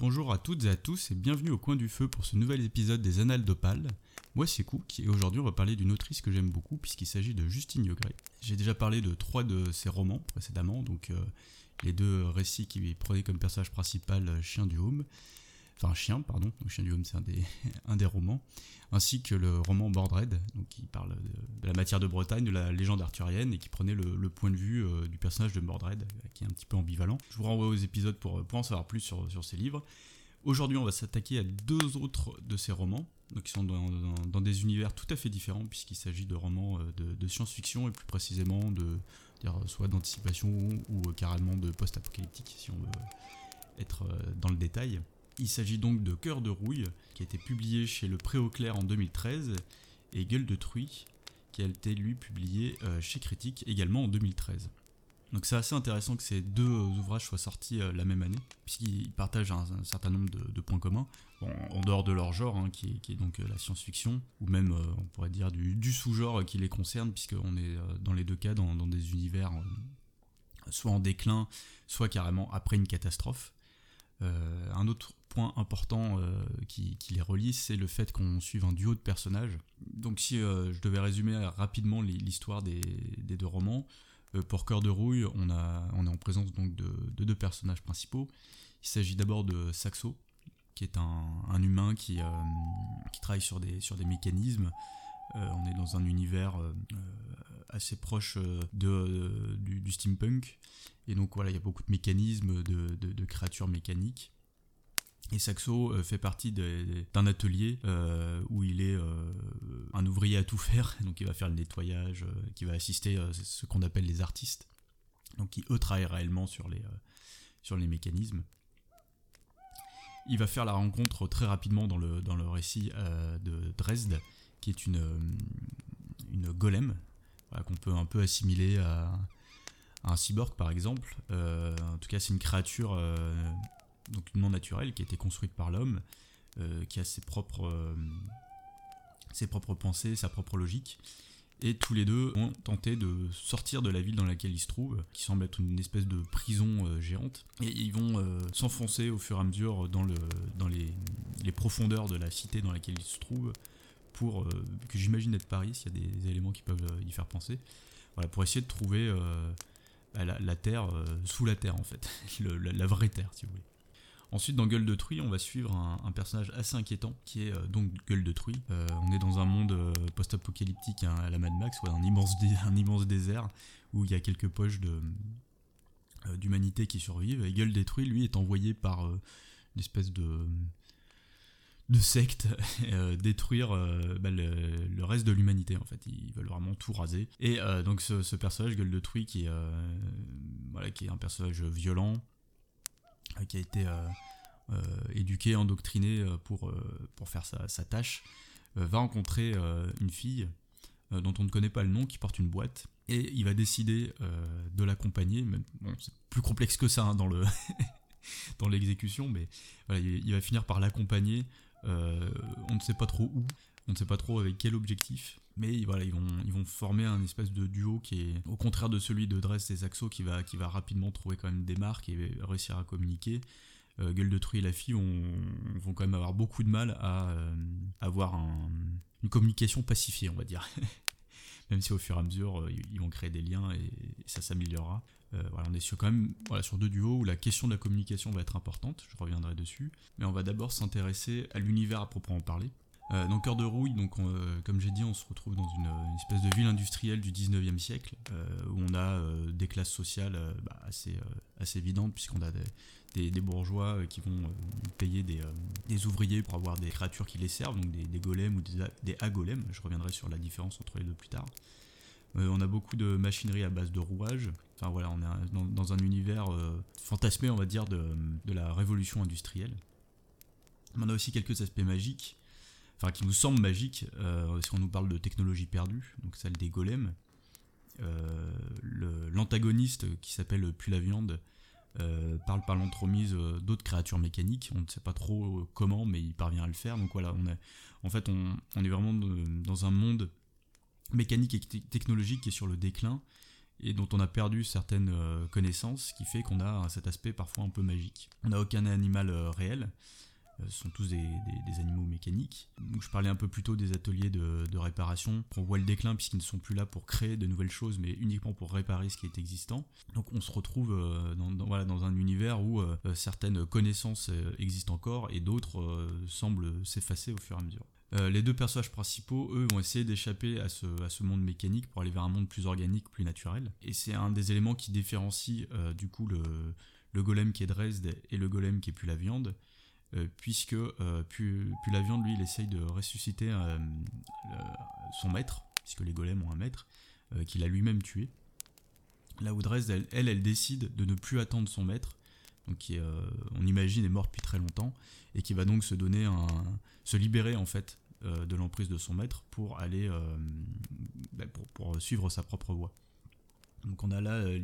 Bonjour à toutes et à tous et bienvenue au coin du feu pour ce nouvel épisode des Annales d'Opale. Moi c'est Cook et aujourd'hui on va parler d'une autrice que j'aime beaucoup puisqu'il s'agit de Justine Yogret. J'ai déjà parlé de trois de ses romans précédemment, donc euh, les deux récits qui prenaient comme personnage principal euh, Chien du Home, enfin Chien pardon, donc Chien du Home c'est un des, un des romans, ainsi que le roman Bordred, donc qui parle de, la matière de Bretagne, de la légende arthurienne et qui prenait le, point de vue euh, du personnage de Mordred, qui est un petit peu ambivalent. Je vous renvoie aux épisodes pour, pour en savoir plus sur, sur ces livres. Aujourd'hui, on va s'attaquer à deux autres de ces romans, donc qui sont dans, des univers tout à fait différents, puisqu'il s'agit de romans euh, de, science-fiction et plus précisément de soit d'anticipation ou, carrément de post-apocalyptique, si on veut être euh, dans le détail. Il s'agit donc de Cœur de rouille, qui a été publié chez le Préau-Clair en 2013, et Gueule de truie, qui a été lui publié euh, chez Critique également en 2013. Donc c'est assez intéressant que ces deux ouvrages soient sortis euh, la même année, puisqu'ils partagent un, certain nombre de, points communs, en dehors de leur genre, hein, qui, est, donc euh, la science-fiction, ou même on pourrait dire du, sous-genre qui les concerne, puisqu'on est dans les deux cas dans des univers soit en déclin, soit carrément après une catastrophe. Euh, un autre point important euh, qui, les relie, c'est le fait qu'on suive un duo de personnages. Donc si euh, je devais résumer rapidement l'histoire des, deux romans, pour Cœur de Rouille, on, est en présence donc de, deux personnages principaux. Il s'agit d'abord de Saxo, qui est un, humain qui, travaille sur des mécanismes. On est dans un univers assez proche de, du, steampunk. Et donc voilà, il y a beaucoup de mécanismes, de, créatures mécaniques. Et Saxo euh, fait partie d'un atelier euh, où il est euh, un ouvrier à tout faire, donc il va faire le nettoyage, qui va assister ce qu'on appelle les artistes, donc qui eux travaillent réellement sur les, sur les mécanismes. Il va faire la rencontre très rapidement dans le, dans le récit de Dresde, qui est une, une golem, qu'on peut un peu assimiler à, un cyborg par exemple. Euh, en tout cas, c'est une créature euh, donc non naturelle qui a été construite par l'homme, euh, qui a ses propres, ses propres pensées, sa propre logique. Et tous les deux ont tenté de sortir de la ville dans laquelle ils se trouvent, qui semble être une espèce de prison géante. Et ils vont s'enfoncer au fur et à mesure dans, le, dans les, les, profondeurs de la cité dans laquelle ils se trouvent, pour que j'imagine être Paris, s'il y a des, éléments qui peuvent y faire penser. Voilà, pour essayer de trouver la, terre euh, sous la terre en fait, la, vraie terre si vous voulez. Ensuite, dans Gueule de Truie, on va suivre un, personnage assez inquiétant qui est euh, donc Gueule de Truie. Euh, on est dans un monde post-apocalyptique hein, à la Mad Max, un, immense un immense désert où il y a quelques poches d'humanité qui survivent. Et Gueule de Truie, lui, est envoyé par une espèce de de secte euh, détruire euh, bah, le, reste de l'humanité en fait. Ils veulent vraiment tout raser. Et euh, donc ce, personnage gueule de truie qui est voilà qui est un personnage violent qui a été éduqué endoctriné pour pour faire sa, tâche va rencontrer une fille dont on ne connaît pas le nom qui porte une boîte. Et il va décider de l'accompagner bon c'est plus complexe que ça hein, dans le dans l'exécution mais il, va finir par l'accompagner euh, on ne sait pas trop où, on ne sait pas trop avec quel objectif, mais voilà, ils vont, ils vont former un espèce de duo qui est au contraire de celui de Dress et Saxo qui va, qui va rapidement trouver quand même des marques et réussir à communiquer. Euh, Gueule de Truie et la fille vont, quand même avoir beaucoup de mal à euh, avoir une communication pacifiée, on va dire. même si au fur et à mesure, ils vont créer des liens et, ça s'améliorera. voilà, on est sur, quand même sur deux duos où la question de la communication va être importante, je reviendrai dessus. Mais on va d'abord s'intéresser à l'univers à proprement parler. Euh, dans Cœur de Rouille, donc, euh, comme j'ai dit, on se retrouve dans une, espèce de ville industrielle du 19e siècle, euh, où on a des classes sociales bah, assez, évidentes, puisqu'on a des, bourgeois qui vont payer des, ouvriers pour avoir des créatures qui les servent, donc des, golems ou des, des agolems. Je reviendrai sur la différence entre les deux plus tard. on a beaucoup de machinerie à base de rouages. Enfin voilà, on est dans, un univers fantasmé, on va dire, de, de la révolution industrielle. On a aussi quelques aspects magiques, enfin qui nous semblent magiques, euh, si on nous parle de technologie perdue, donc celle des golems. Euh, l'antagoniste qui s'appelle Puis la viande euh, parle par l'entremise d'autres créatures mécaniques. On ne sait pas trop comment, mais il parvient à le faire. Donc voilà, on est, en fait, on, on est vraiment dans un monde mécanique et technologique qui est sur le déclin. et dont on a perdu certaines connaissances, ce qui fait qu'on a cet aspect parfois un peu magique. On n'a aucun animal réel, ce sont tous des, animaux mécaniques. Donc je parlais un peu plus tôt des ateliers de, réparation. On voit le déclin puisqu'ils ne sont plus là pour créer de nouvelles choses, mais uniquement pour réparer ce qui est existant. Donc on se retrouve dans, voilà, dans un univers où certaines connaissances existent encore et d'autres semblent s'effacer au fur et à mesure. Euh, les deux personnages principaux, eux, vont essayer d'échapper à ce, monde mécanique pour aller vers un monde plus organique, plus naturel. Et c'est un des éléments qui différencie euh, du coup le, le, golem qui est Dresde et le golem qui est plus la viande, euh, puisque plus, la viande, lui, il essaye de ressusciter son maître, puisque les golems ont un maître, qu'il a lui-même tué. Là où Dresde, elle, elle, décide de ne plus attendre son maître, donc qui on imagine est mort depuis très longtemps, et qui va donc se donner un, se libérer en fait euh, de l'emprise de son maître pour aller euh, bah, pour, suivre sa propre voie. Donc on a là euh,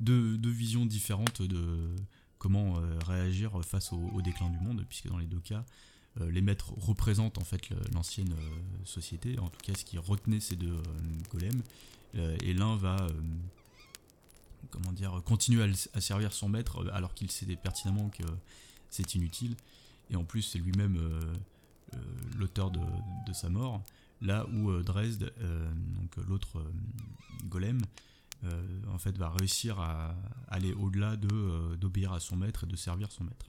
deux, visions différentes de comment réagir face au, déclin du monde, puisque dans les deux cas, les maîtres représentent en fait l'ancienne société, en tout cas ce qui retenait ces deux golems, et l'un va comment continuer à, servir son maître alors qu'il sait pertinemment que c'est inutile, et en plus c'est lui-même euh, l'auteur de, sa mort, là où euh, Dresde, euh, donc l'autre golem, en fait va réussir à aller au-delà de d'obéir à son maître et de servir son maître.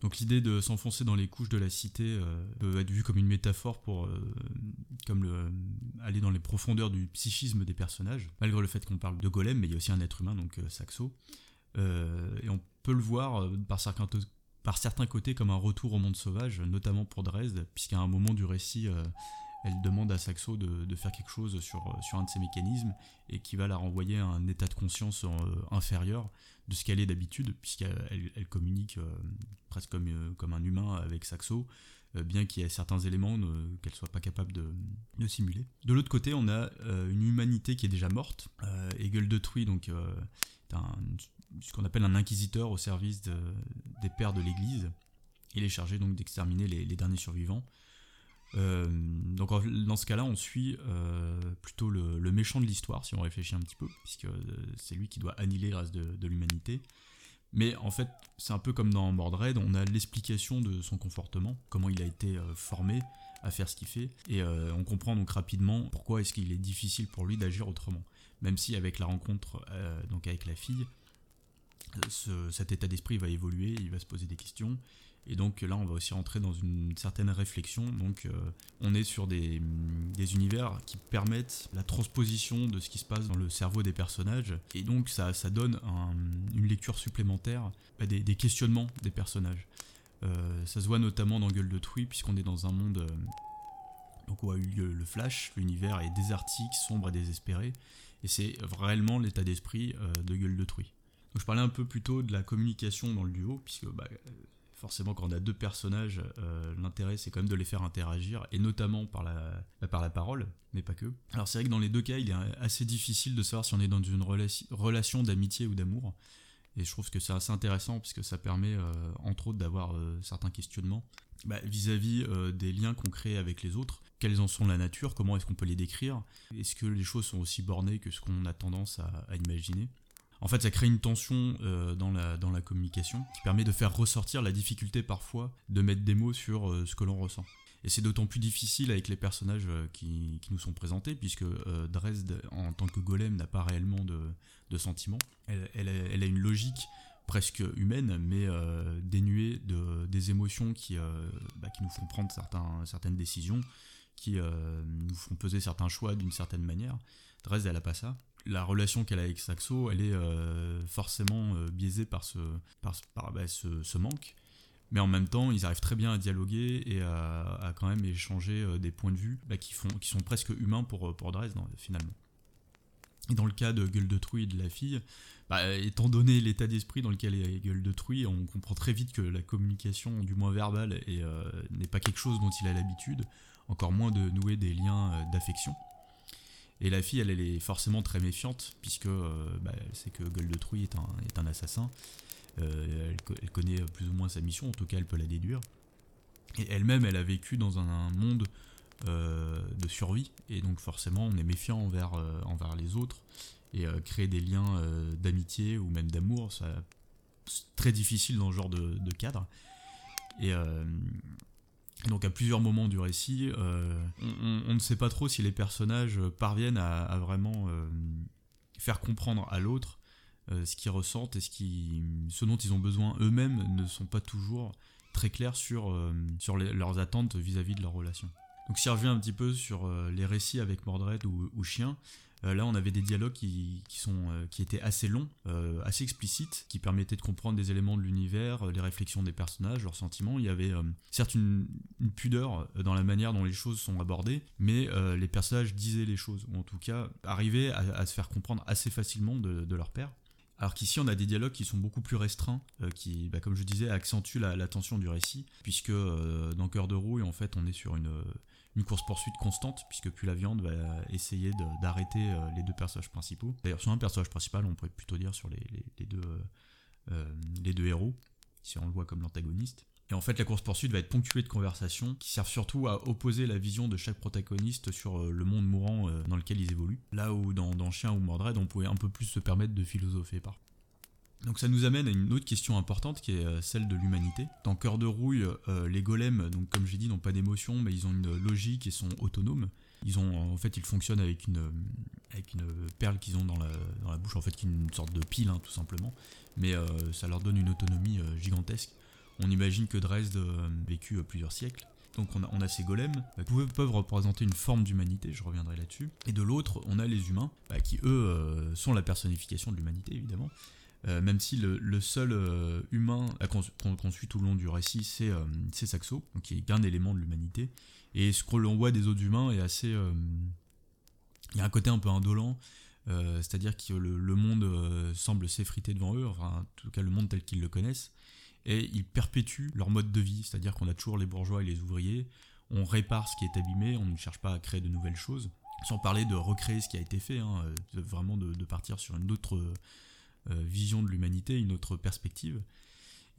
Donc l'idée de s'enfoncer dans les couches de la cité peut être vue comme une métaphore pour comme le, aller dans les profondeurs du psychisme des personnages, malgré le fait qu'on parle de golem, mais il y a aussi un être humain, donc Saxo. et on peut le voir par certains, par certains côtés comme un retour au monde sauvage, notamment pour Dresde, puisqu'à un moment du récit, euh, elle demande à Saxo de, faire quelque chose sur, euh, un de ses mécanismes et qui va la renvoyer à un état de conscience euh, inférieur de ce qu'elle est d'habitude, puisqu'elle elle communique presque comme, comme un humain avec Saxo, bien qu'il y ait certains éléments qu'elle soit pas capable de, simuler. De l'autre côté, on a une humanité qui est déjà morte, et Gueule de donc un, ce qu'on appelle un inquisiteur au service des pères de l'Église. Il est chargé donc d'exterminer les, derniers survivants. Euh, donc dans ce cas-là, on suit euh, plutôt le, méchant de l'histoire, si on réfléchit un petit peu, puisque euh, c'est lui qui doit annihiler le reste de, l'humanité. Mais en fait, c'est un peu comme dans Mordred, on a l'explication de son comportement, comment il a été formé à faire ce qu'il fait, et on comprend donc rapidement pourquoi est-ce qu'il est difficile pour lui d'agir autrement. Même si avec la rencontre donc avec la fille, cet état d'esprit va évoluer, il va se poser des questions. Et donc là, on va aussi rentrer dans une certaine réflexion. Donc euh, on est sur des, univers qui permettent la transposition de ce qui se passe dans le cerveau des personnages. Et donc ça, donne une lecture supplémentaire bah, des, questionnements des personnages. Euh, ça se voit notamment dans Gueule de Truy, puisqu'on est dans un monde euh, donc où a eu lieu le Flash. L'univers est désertique, sombre et désespéré. Et c'est réellement l'état d'esprit de Gueule de Truy je parlais un peu plus tôt de la communication dans le duo, puisque bah, forcément quand on a deux personnages, euh, l'intérêt c'est quand même de les faire interagir, et notamment par la, bah, par la parole, mais pas que. Alors c'est vrai que dans les deux cas, il est assez difficile de savoir si on est dans une relation d'amitié ou d'amour, et je trouve que c'est assez intéressant, puisque ça permet euh, entre autres d'avoir euh, certains questionnements bah, vis-à-vis des liens qu'on crée avec les autres. Quelles en sont la nature? Comment est-ce qu'on peut les décrire? Est-ce que les choses sont aussi bornées que ce qu'on a tendance à imaginer? En fait, ça crée une tension euh, dans, la, dans la communication qui permet de faire ressortir la difficulté parfois de mettre des mots sur euh, ce que l'on ressent. Et c'est d'autant plus difficile avec les personnages euh, qui, nous sont présentés, puisque Dresde, en tant que golem, n'a pas réellement de, sentiments. Elle, a, une logique presque humaine, mais dénuée de, des émotions qui, bah, qui nous font prendre certaines décisions, qui nous font peser certains choix d'une certaine manière. Dresde, elle n'a pas ça la relation qu'elle a avec Saxo, elle est euh, forcément euh, biaisée par, ce, par, bah, ce, manque. Mais en même temps, ils arrivent très bien à dialoguer et à, quand même échanger euh, des points de vue bah, qui, sont presque humains pour, pour Dresde, finalement. Et dans le cas de Gueule de Truy et de la fille, bah, étant donné l'état d'esprit dans lequel est Gueule de Truy, on comprend très vite que la communication, du moins verbale, n'est pas quelque chose dont il a l'habitude, encore moins de nouer des liens d'affection. Et la fille, elle, est forcément très méfiante, puisque euh, bah, elle sait que Gueule de Truy est un, est un assassin. Euh, elle, connaît plus ou moins sa mission, en tout cas, elle peut la déduire. Et elle-même, elle a vécu dans un, monde euh, de survie, et donc forcément, on est méfiant envers, envers les autres. et créer des liens d'amitié ou même d'amour. C'est très difficile dans ce genre de, cadre. Et, donc à plusieurs moments du récit, on, ne sait pas trop si les personnages parviennent à, vraiment faire comprendre à l'autre ce qu'ils ressentent et ce, dont ils ont besoin eux-mêmes ne sont pas toujours très clairs sur leurs attentes vis-à-vis de leur relation. Donc si on revient un petit peu sur euh, les récits avec Mordred ou, Chien, euh, là on avait des dialogues qui, euh, qui étaient assez longs, assez explicites, qui permettaient de comprendre des éléments de l'univers, les réflexions des personnages, leurs sentiments. Il y avait certes une, pudeur dans la manière dont les choses sont abordées, mais les personnages disaient les choses, ou en tout cas arrivaient à, se faire comprendre assez facilement de leur père. Alors qu'ici, on a des dialogues qui sont beaucoup plus restreints, euh, qui, bah, comme je disais, accentuent la, tension du récit, puisque euh, dans Cœur de Rouille, en fait, on est sur une, course-poursuite constante, puisque puis la viande va essayer d'arrêter euh, les deux personnages principaux. D'ailleurs, sur un personnage principal, on pourrait plutôt dire sur les, deux, les deux héros, si on le voit comme l'antagoniste. Et en fait, la course-poursuite va être ponctuée de conversations qui servent surtout à opposer la vision de chaque protagoniste sur euh, le monde mourant euh, dans lequel ils évoluent. Là où dans, Chien ou Mordred, on pouvait un peu plus se permettre de philosopher par. Donc ça nous amène à une autre question importante qui est euh, celle de l'humanité. Dans Cœur de Rouille, les golems, donc comme j'ai dit, n'ont pas d'émotion, mais ils ont une logique et sont autonomes. Ils ont, en fait, ils fonctionnent avec une, perle qu'ils ont dans la, dans la, bouche, en fait, qui est une sorte de pile, hein, tout simplement. Mais ça leur donne une autonomie gigantesque. On imagine que Dresde a euh, vécu euh, plusieurs siècles. Donc on a, ces golems euh, qui peuvent représenter une forme d'humanité, je reviendrai là-dessus. Et de l'autre, on a les humains, bah, qui eux sont la personnification de l'humanité évidemment. même si le, seul humain qu'on suit tout le long du récit, c'est Saxo, qui est un élément de l'humanité. Et ce que voit des autres humains est assez... Il y a un côté un peu indolent, c'est-à-dire que le monde semble s'effriter devant eux, enfin en tout cas le monde tel qu'ils le connaissent et ils perpétuent leur mode de vie, c'est-à-dire qu'on a toujours les bourgeois et les ouvriers, on répare ce qui est abîmé, on ne cherche pas à créer de nouvelles choses, sans parler de recréer ce qui a été fait, hein, vraiment de, partir sur une autre euh, vision de l'humanité, une autre perspective.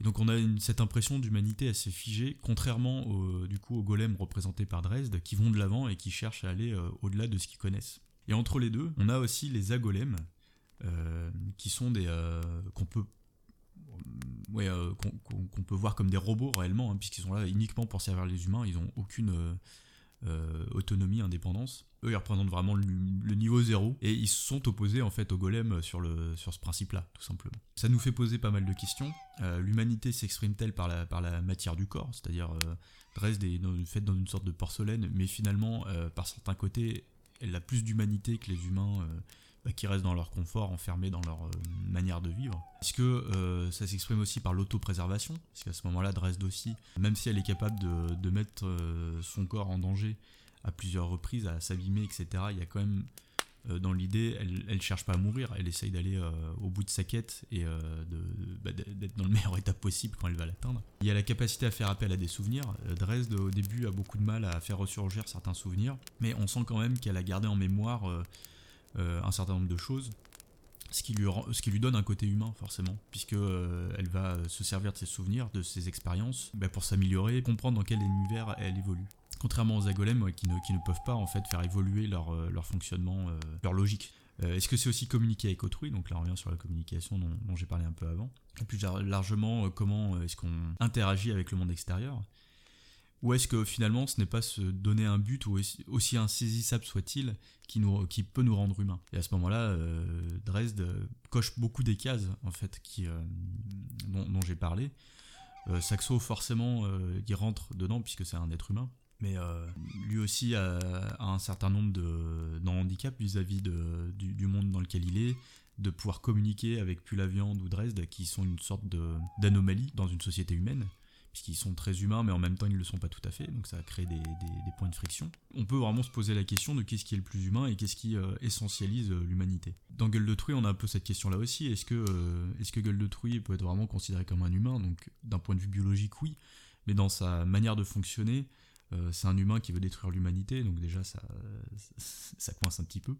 Et donc on a cette impression d'humanité assez figée, contrairement au, du coup aux golems représentés par Dresde, qui vont de l'avant et qui cherchent à aller euh, au-delà de ce qu'ils connaissent. Et entre les deux, on a aussi les agolems, euh, qui sont des qu'on peut ouais, euh, qu'on peut voir comme des robots réellement, hein, puisqu'ils sont là uniquement pour servir les humains, ils n'ont aucune euh, euh, autonomie, indépendance. Eux, ils représentent vraiment le, niveau zéro, et ils sont opposés en fait aux golems sur, le, sur ce principe-là, tout simplement. Ça nous fait poser pas mal de questions. L'humanité s'exprime-t-elle par la, par la matière du corps, c'est-à-dire Dresde est faite dans une sorte de porcelaine, mais finalement, par certains côtés, elle a plus d'humanité que les humains bah, qui restent dans leur confort, enfermés dans leur euh, manière de vivre. Est-ce que euh, ça s'exprime aussi par l'autopréservation Parce qu'à ce moment-là, Dresde aussi, même si elle est capable de, mettre euh, son corps en danger à plusieurs reprises, à s'abîmer, etc., il y a quand même dans l'idée, elle ne cherche pas à mourir, elle essaye d'aller au bout de sa quête et bah, d'être dans le meilleur état possible quand elle va l'atteindre. Il y a la capacité à faire appel à des souvenirs. Dresde, au début, a beaucoup de mal à faire ressurgir certains souvenirs, mais on sent quand même qu'elle a gardé en mémoire un certain nombre de choses, ce qui lui, ce qui lui donne un côté humain forcément, puisque euh, elle va se servir de ses souvenirs, de ses expériences, bah, pour s'améliorer, comprendre dans quel univers elle évolue. Contrairement aux agolems qui, ne, qui, ne, peuvent pas en fait faire évoluer leur, euh, leur fonctionnement, leur logique. Est-ce que c'est aussi communiquer avec autrui? Donc là on revient sur la communication dont, dont j'ai parlé un peu avant. Et plus largement, comment est-ce qu'on interagit avec le monde extérieur? Ou est-ce que finalement ce n'est pas se donner un but aussi, insaisissable soit-il qui, qui peut nous rendre humains? Et à ce moment-là, euh, Dresde coche beaucoup des cases en fait euh, dont, j'ai parlé. Euh, Saxo forcément il rentre dedans puisque c'est un être humain, mais lui aussi a, un certain nombre de, handicaps vis-à-vis du, du, monde dans lequel il est, de pouvoir communiquer avec Pulaviande ou Dresde qui sont une sorte d'anomalie dans une société humaine puisqu'ils sont très humains, mais en même temps ils ne le sont pas tout à fait, donc ça a créé des, points de friction. On peut vraiment se poser la question de qu'est-ce qui est le plus humain et qu'est-ce qui euh, essentialise euh, l'humanité. Dans Gueule de Truie, on a un peu cette question-là aussi. Est-ce que, euh, est-ce que Gueule de Truie peut être vraiment considéré comme un humain? Donc d'un point de vue biologique, oui, mais dans sa manière de fonctionner, c'est un humain qui veut détruire l'humanité, donc déjà ça, ça coince un petit peu.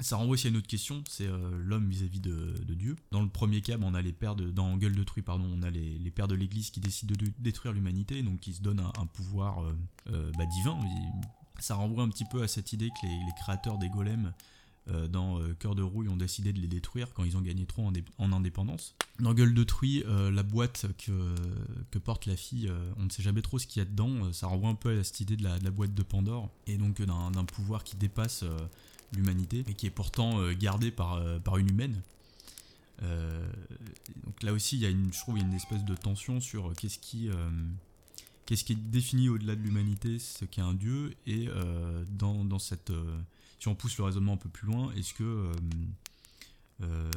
Ça renvoie aussi à une autre question, c'est euh, l'homme vis-à-vis de, Dieu. Dans le premier cas, on a les pères de, dans Gueule de Truie, pardon, on a les, pères de l'Église qui décident de, détruire l'humanité, donc qui se donnent un, pouvoir euh, euh, bah, divin. Ça renvoie un petit peu à cette idée que les, créateurs des golems dans Cœur de Rouille ont décidé de les détruire quand ils ont gagné trop en, indépendance. Dans Gueule de Truie, la boîte que, que, porte la fille, on ne sait jamais trop ce qu'il y a dedans. ça renvoie un peu à cette idée de la, boîte de Pandore et donc d'un pouvoir qui dépasse l'humanité et qui est pourtant gardé par, par une humaine. donc là aussi, il y a une, je trouve, il y a une espèce de tension sur qu'est-ce qui qu'est-ce qui est défini au-delà de l'humanité, ce qu'est un dieu, et euh, dans, cette... Euh, si on pousse le raisonnement un peu plus loin, est-ce que... Euh,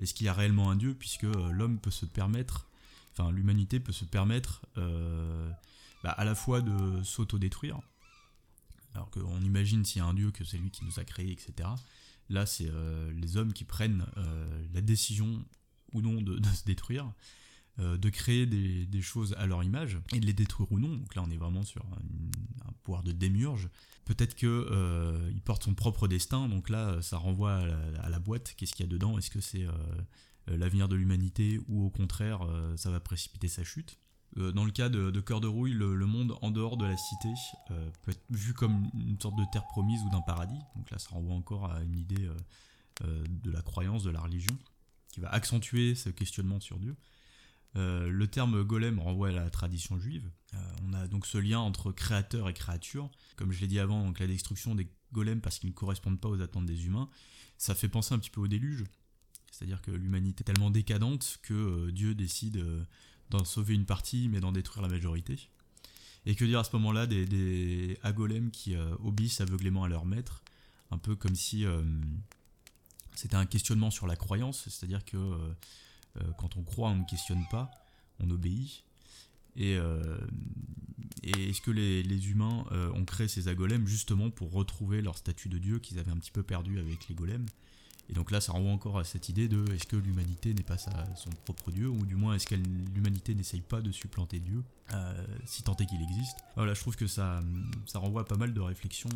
est-ce qu'il y a réellement un dieu, puisque l'homme peut se permettre, enfin l'humanité peut se permettre bah, à la fois de s'autodétruire, alors qu'on imagine s'il y a un dieu que c'est lui qui nous a créés, etc. Là, c'est les hommes qui prennent la décision ou non de se détruire, euh, de créer des, choses à leur image et de les détruire ou non. Donc là, on est vraiment sur un, pouvoir de démiurge. Peut-être qu'il euh, porte son propre destin. Donc là, ça renvoie à la, boîte. Qu'est-ce qu'il y a dedans? Est-ce que c'est euh, l'avenir de l'humanité ou au contraire, ça va précipiter sa chute? Dans le cas de, Cœur de Rouille, le, monde en dehors de la cité peut être vu comme une sorte de terre promise ou d'un paradis. Donc là, ça renvoie encore à une idée de la croyance, de la religion, qui va accentuer ce questionnement sur Dieu. Euh, le terme golem renvoie à la tradition juive. Euh, on a donc ce lien entre créateur et créature. Comme je l'ai dit avant, donc la destruction des golems parce qu'ils ne correspondent pas aux attentes des humains, ça fait penser un petit peu au déluge. C'est-à-dire que l'humanité est tellement décadente que euh, Dieu décide d'en sauver une partie mais d'en détruire la majorité. Et que dire à ce moment-là des, des qui obéissent aveuglément à leur maître, un peu comme si c'était un questionnement sur la croyance, c'est-à-dire que euh, quand on croit, on ne questionne pas, on obéit. Et, euh, est-ce que les, humains euh, ont créé ces agolems justement pour retrouver leur statut de dieu qu'ils avaient un petit peu perdu avec les golems? Et donc là, ça renvoie encore à cette idée de est-ce que l'humanité n'est pas son propre dieu, ou du moins est-ce que l'humanité n'essaye pas de supplanter Dieu, si tant est qu'il existe Voilà, je trouve que ça, ça renvoie à pas mal de réflexions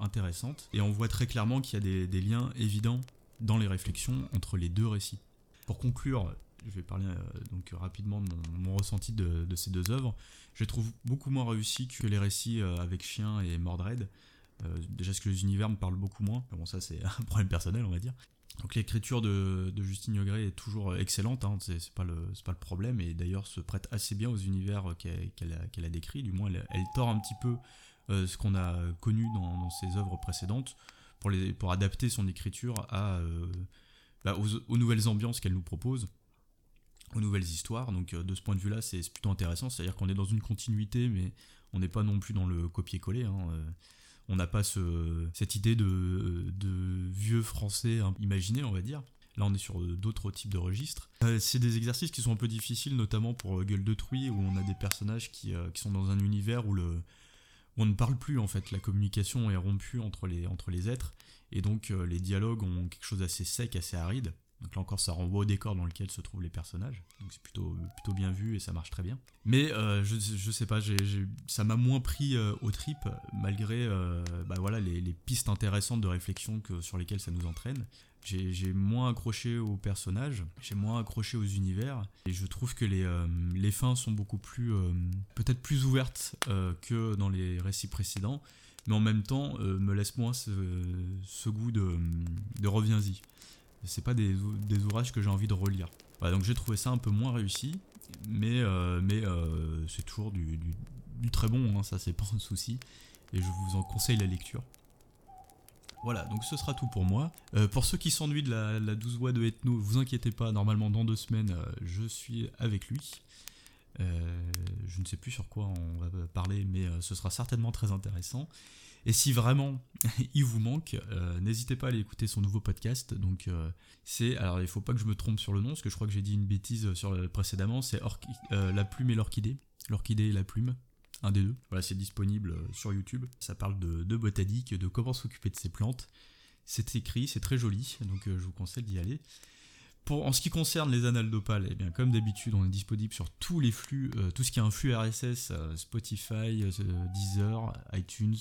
intéressantes, et on voit très clairement qu'il y a des liens évidents dans les réflexions entre les deux récits. Pour conclure, je vais parler euh, donc rapidement de mon, ressenti de, ces deux œuvres. Je les trouve beaucoup moins réussis que les récits euh, avec Chien et Mordred. Euh, déjà, parce que les univers me parlent beaucoup moins. Bon, ça, c'est un problème personnel, on va dire. Donc, l'écriture de, Justine Yogret est toujours excellente, hein, c'est pas, le, problème, et d'ailleurs se prête assez bien aux univers qu'elle a, décrits. Du moins, elle, tord un petit peu ce qu'on a connu dans, ses œuvres précédentes pour, adapter son écriture bah, aux, nouvelles ambiances qu'elle nous propose, aux nouvelles histoires. Donc euh, de ce point de vue-là, c'est plutôt intéressant. C'est-à-dire qu'on est dans une continuité, mais on n'est pas non plus dans le copier-coller. Hein. Euh, on n'a pas ce, cette idée de, vieux français imaginé, on va dire. Là, on est sur euh, d'autres types de registres. c'est des exercices qui sont un peu difficiles, notamment pour Gueule de Truie, où on a des personnages qui, qui sont dans un univers où, on ne parle plus, en fait. La communication est rompue entre les, entre les êtres. Et donc euh, les dialogues ont quelque chose d'assez sec, assez aride. Donc là encore, ça renvoie au décor dans lequel se trouvent les personnages. Donc c'est plutôt, plutôt bien vu et ça marche très bien. Mais euh, je, je sais pas, ça m'a moins pris euh, au trip malgré bah voilà, les, pistes intéressantes de réflexion que, sur lesquelles ça nous entraîne. J'ai moins accroché aux personnages, j'ai moins accroché aux univers. Et je trouve que les, les fins sont beaucoup plus, peut-être plus ouvertes que dans les récits précédents mais en même temps euh, me laisse moins ce, goût de reviens-y. C'est pas des, ouvrages que j'ai envie de relire. donc j'ai trouvé ça un peu moins réussi, mais, euh, euh, c'est toujours du, très bon, hein, ça c'est pas un souci, et je vous en conseille la lecture. Voilà, donc ce sera tout pour moi. pour ceux qui s'ennuient de la, la 12 voix de Ethno, vous inquiétez pas, normalement dans deux semaines, je suis avec lui. Euh, je ne sais plus sur quoi on va parler, mais euh, ce sera certainement très intéressant. Et si vraiment il vous manque, euh, n'hésitez pas à aller écouter son nouveau podcast. Donc c'est, alors il faut pas que je me trompe sur le nom, parce que je crois que j'ai dit une bêtise sur précédemment. C'est la plume et l'orchidée, l'orchidée et la plume, un des deux. Voilà, c'est disponible sur YouTube. Ça parle de, de botanique, de comment s'occuper de ses plantes. C'est écrit, c'est très joli, donc je vous conseille d'y aller en ce qui concerne les annales d'Opal, eh bien, comme d'habitude, on est disponible sur tous les flux, euh, tout ce qui est un flux RSS, euh, Spotify, euh, Deezer, iTunes,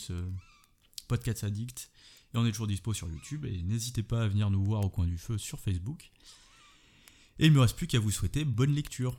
Podcast Addict, et on est toujours dispo sur YouTube. Et n'hésitez pas à venir nous voir au coin du feu sur Facebook. Et il ne me reste plus qu'à vous souhaiter bonne lecture.